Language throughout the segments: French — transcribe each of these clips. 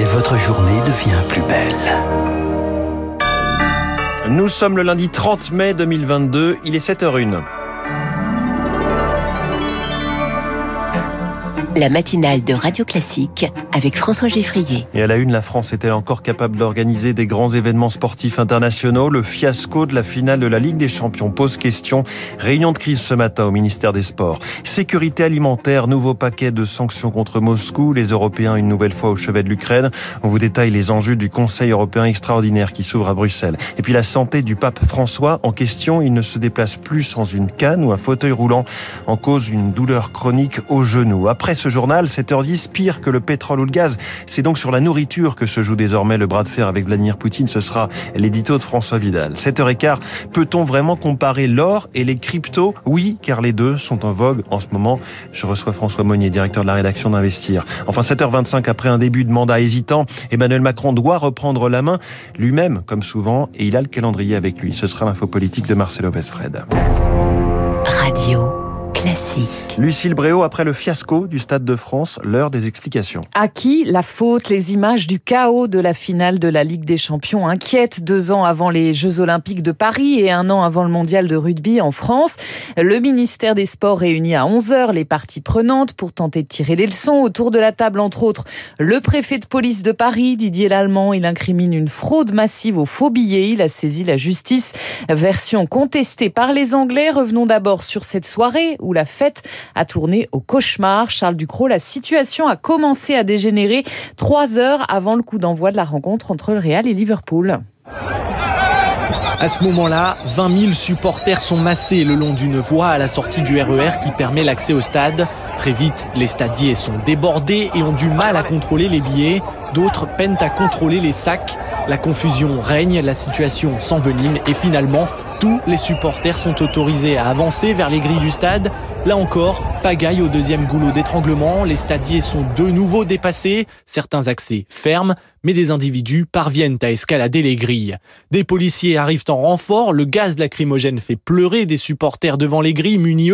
et votre journée devient plus belle. Nous sommes le lundi 30 mai 2022, il est 7h01. La matinale de Radio Classique avec François Geffrier. Et à la une, la France est-elle encore capable d'organiser des grands événements sportifs internationaux? Le fiasco de la finale de la Ligue des Champions pose question. Réunion de crise ce matin au ministère des Sports. Sécurité alimentaire, nouveau paquet de sanctions contre Moscou. Les Européens une nouvelle fois au chevet de l'Ukraine. On vous détaille les enjeux du Conseil européen extraordinaire qui s'ouvre à Bruxelles. Et puis la santé du pape François en question. Il ne se déplace plus sans une canne ou un fauteuil roulant en cause une douleur chronique au genou. Après ce journal, 7h10, pire que le pétrole ou le gaz. C'est donc sur la nourriture que se joue désormais le bras de fer avec Vladimir Poutine. Ce sera l'édito de François Vidal. 7h15, peut-on vraiment comparer l'or et les cryptos? Oui, car les deux sont en vogue en ce moment. Je reçois François Monnier, directeur de la rédaction d'Investir. Enfin, 7h25, après un début de mandat hésitant, Emmanuel Macron doit reprendre la main lui-même, comme souvent, et il a le calendrier avec lui. Ce sera l'info politique de Marcelo Vesfred. Radio. Classique. Lucille Bréau, après le fiasco du Stade de France, l'heure des explications. À qui la faute? Les images du chaos de la finale de la Ligue des Champions inquiètent deux ans avant les Jeux Olympiques de Paris et un an avant le Mondial de rugby en France. Le ministère des Sports réunit à 11h les parties prenantes pour tenter de tirer les leçons. Autour de la table, entre autres, le préfet de police de Paris, Didier Lallemand. Il incrimine une fraude massive aux faux billets. Il a saisi la justice. Version contestée par les Anglais. Revenons d'abord sur cette soirée où la fête a tourné au cauchemar. Charles Ducrot, la situation a commencé à dégénérer trois heures avant le coup d'envoi de la rencontre entre le Real et Liverpool. À ce moment-là, 20 000 supporters sont massés le long d'une voie à la sortie du RER e qui permet l'accès au stade. Très vite, les stadiers sont débordés et ont du mal à contrôler les billets. D'autres peinent à contrôler les sacs. La confusion règne, la situation s'envenime et finalement, tous les supporters sont autorisés à avancer vers les grilles du stade. Là encore, pagaille au deuxième goulot d'étranglement. Les stadiers sont de nouveau dépassés. Certains accès ferment mais des individus parviennent à escalader les grilles. Des policiers arrivent en renfort, le gaz lacrymogène fait pleurer des supporters devant les grilles munis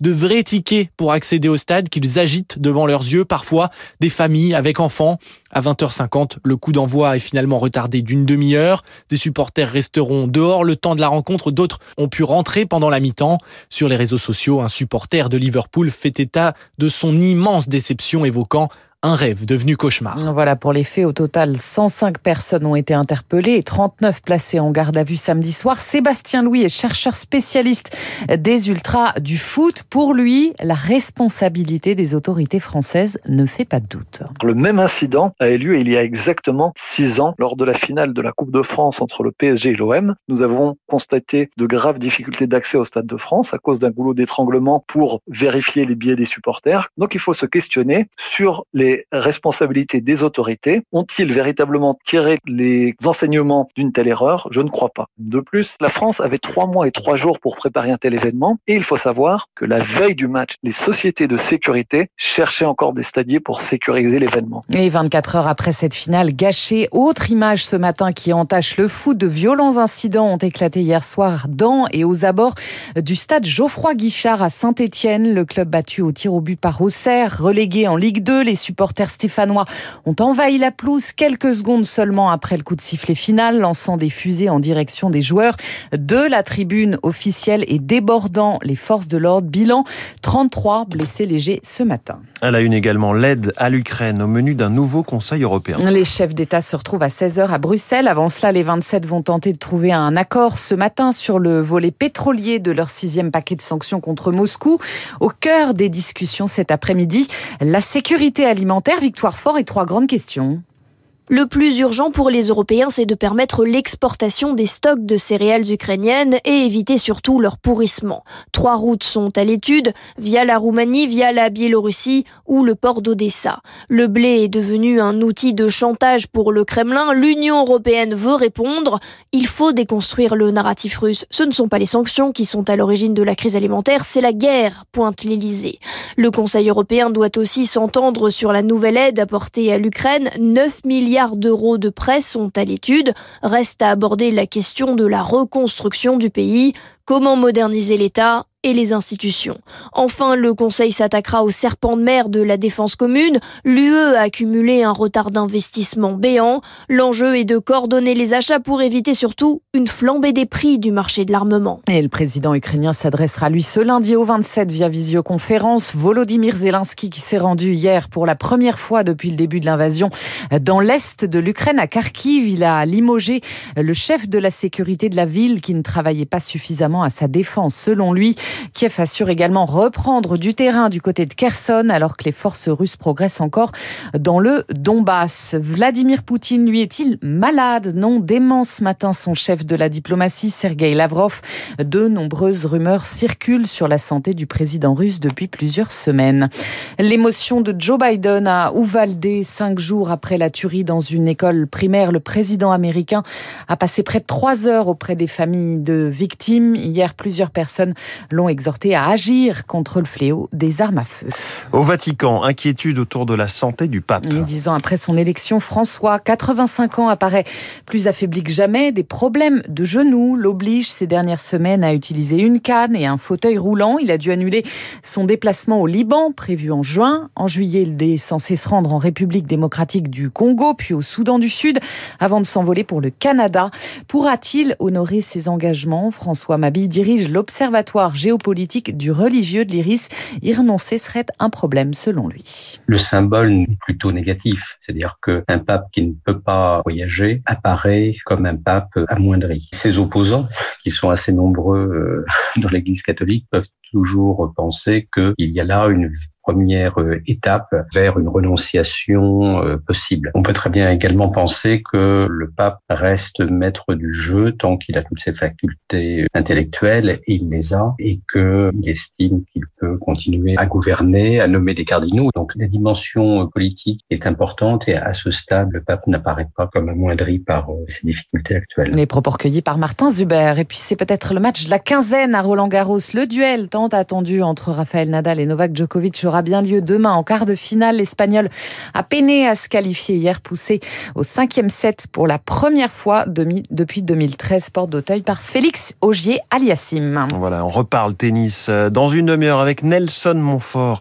de vrais tickets pour accéder au stade qu'ils agitent devant leurs yeux, parfois des familles avec enfants. À 20h50, le coup d'envoi est finalement retardé d'une demi-heure. Des supporters resteront dehors le temps de la rencontre, d'autres ont pu rentrer pendant la mi-temps. Sur les réseaux sociaux, un supporter de Liverpool fait état de son immense déception évoquant un rêve devenu cauchemar. Voilà pour les faits. Au total, 105 personnes ont été interpellées et 39 placées en garde à vue samedi soir. Sébastien Louis est chercheur spécialiste des ultras du foot. Pour lui, la responsabilité des autorités françaises ne fait pas de doute. Le même incident a eu lieu il y a exactement six ans lors de la finale de la Coupe de France entre le PSG et l'OM. Nous avons constaté de graves difficultés d'accès au Stade de France à cause d'un goulot d'étranglement pour vérifier les billets des supporters. Donc il faut se questionner sur les responsabilités des autorités. Ont-ils véritablement tiré les enseignements d'une telle erreur? Je ne crois pas. De plus, la France avait trois mois et trois jours pour préparer un tel événement et il faut savoir que la veille du match, les sociétés de sécurité cherchaient encore des stadiers pour sécuriser l'événement. Et 24 heures après cette finale gâchée, autre image ce matin qui entache le foot. De violents incidents ont éclaté hier soir dans et aux abords du stade Geoffroy Guichard à Saint-Étienne. Le club battu au tir au but par Auxerre, relégué en Ligue 2. Les supporters stéphanois ont envahi la pelouse quelques secondes seulement après le coup de sifflet final, lançant des fusées en direction des joueurs de la tribune officielle et débordant les forces de l'ordre. Bilan 33 blessés légers ce matin. Elle a une également l'aide à l'Ukraine au menu d'un nouveau Conseil européen. Les chefs d'État se retrouvent à 16h à Bruxelles. Avant cela, les 27 vont tenter de trouver un accord ce matin sur le volet pétrolier de leur sixième paquet de sanctions contre Moscou. Au cœur des discussions cet après-midi, la sécurité alimentaire Victoire Fort et trois grandes questions. Le plus urgent pour les Européens, c'est de permettre l'exportation des stocks de céréales ukrainiennes et éviter surtout leur pourrissement. Trois routes sont à l'étude, via la Roumanie, via la Biélorussie ou le port d'Odessa. Le blé est devenu un outil de chantage pour le Kremlin. L'Union européenne veut répondre. Il faut déconstruire le narratif russe. Ce ne sont pas les sanctions qui sont à l'origine de la crise alimentaire, c'est la guerre, pointe l'Elysée. Le Conseil européen doit aussi s'entendre sur la nouvelle aide apportée à l'Ukraine, 9 milliards d'euros de prêts sont à l'étude. Reste à aborder la question de la reconstruction du pays. Comment moderniser l'État et les institutions. Enfin, le Conseil s'attaquera au serpent de mer de la défense commune. L'UE a accumulé un retard d'investissement béant. L'enjeu est de coordonner les achats pour éviter surtout une flambée des prix du marché de l'armement. Et le président ukrainien s'adressera lui ce lundi au 27 via visioconférence. Volodymyr Zelensky qui s'est rendu hier pour la première fois depuis le début de l'invasion dans l'est de l'Ukraine à Kharkiv. Il a limogé le chef de la sécurité de la ville qui ne travaillait pas suffisamment à sa défense selon lui. Kiev assure également reprendre du terrain du côté de Kherson alors que les forces russes progressent encore dans le Donbass. Vladimir Poutine, lui, est-il malade? Non, dément ce matin son chef de la diplomatie, Sergei Lavrov. De nombreuses rumeurs circulent sur la santé du président russe depuis plusieurs semaines. L'émotion de Joe Biden à Uvalde, cinq jours après la tuerie dans une école primaire. Le président américain a passé près de trois heures auprès des familles de victimes. Hier, plusieurs personnes l'ont exhorté à agir contre le fléau des armes à feu. Au Vatican, inquiétude autour de la santé du pape. Dix ans après son élection, François, 85 ans, apparaît plus affaibli que jamais. Des problèmes de genoux l'obligent ces dernières semaines à utiliser une canne et un fauteuil roulant. Il a dû annuler son déplacement au Liban, prévu en juin. En juillet, il est censé se rendre en République démocratique du Congo, puis au Soudan du Sud, avant de s'envoler pour le Canada. Pourra-t-il honorer ses engagements? François Dirige l'Observatoire géopolitique du religieux de l'Iris, y renoncer serait un problème selon lui. Le symbole est plutôt négatif, c'est-à-dire qu'un pape qui ne peut pas voyager apparaît comme un pape amoindri. Ses opposants, qui sont assez nombreux euh, dans l'Église catholique, peuvent toujours penser qu'il y a là une première euh, étape vers une renonciation euh, possible. On peut très bien également penser que le pape reste maître du jeu tant qu'il a toutes ses facultés intellectuelles, et il les a, et qu'il estime qu'il peut continuer à gouverner, à nommer des cardinaux. Donc la dimension politique est importante et à ce stade, le pape n'apparaît pas comme amoindri par ses euh, difficultés actuelles. Les propos recueillis par Martin Zuber. Et puis c'est peut-être le match de la quinzaine à Roland Garros, le duel tant attendu entre Rafael Nadal et Novak Djokovic aura bien lieu demain en quart de finale. L'Espagnol a peiné à se qualifier hier, poussé au cinquième set pour la première fois depuis 2013, porte d'Auteuil par Félix Augier aliassim. Voilà, on reparle tennis euh, dans une demi-heure avec Nelson Montfort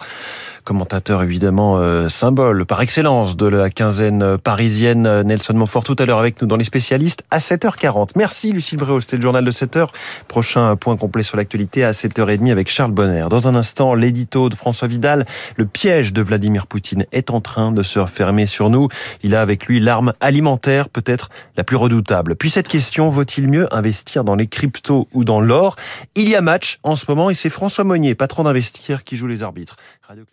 commentateur évidemment euh, symbole par excellence de la quinzaine parisienne. Euh, Nelson Montfort tout à l'heure avec nous dans les spécialistes à 7h40. Merci Lucille Bréau, c'était le journal de 7h. Prochain point complet sur l'actualité à 7h30 avec Charles Bonner. Dans un instant, l'édito de François Vidal, le piège de Vladimir Poutine est en train de se refermer sur nous. Il a avec lui l'arme alimentaire peut-être la plus redoutable. Puis cette question, vaut-il mieux investir dans les cryptos ou dans l'or? Il y a match en ce moment et c'est François Monnier, patron d'Investir, qui joue les arbitres. Radio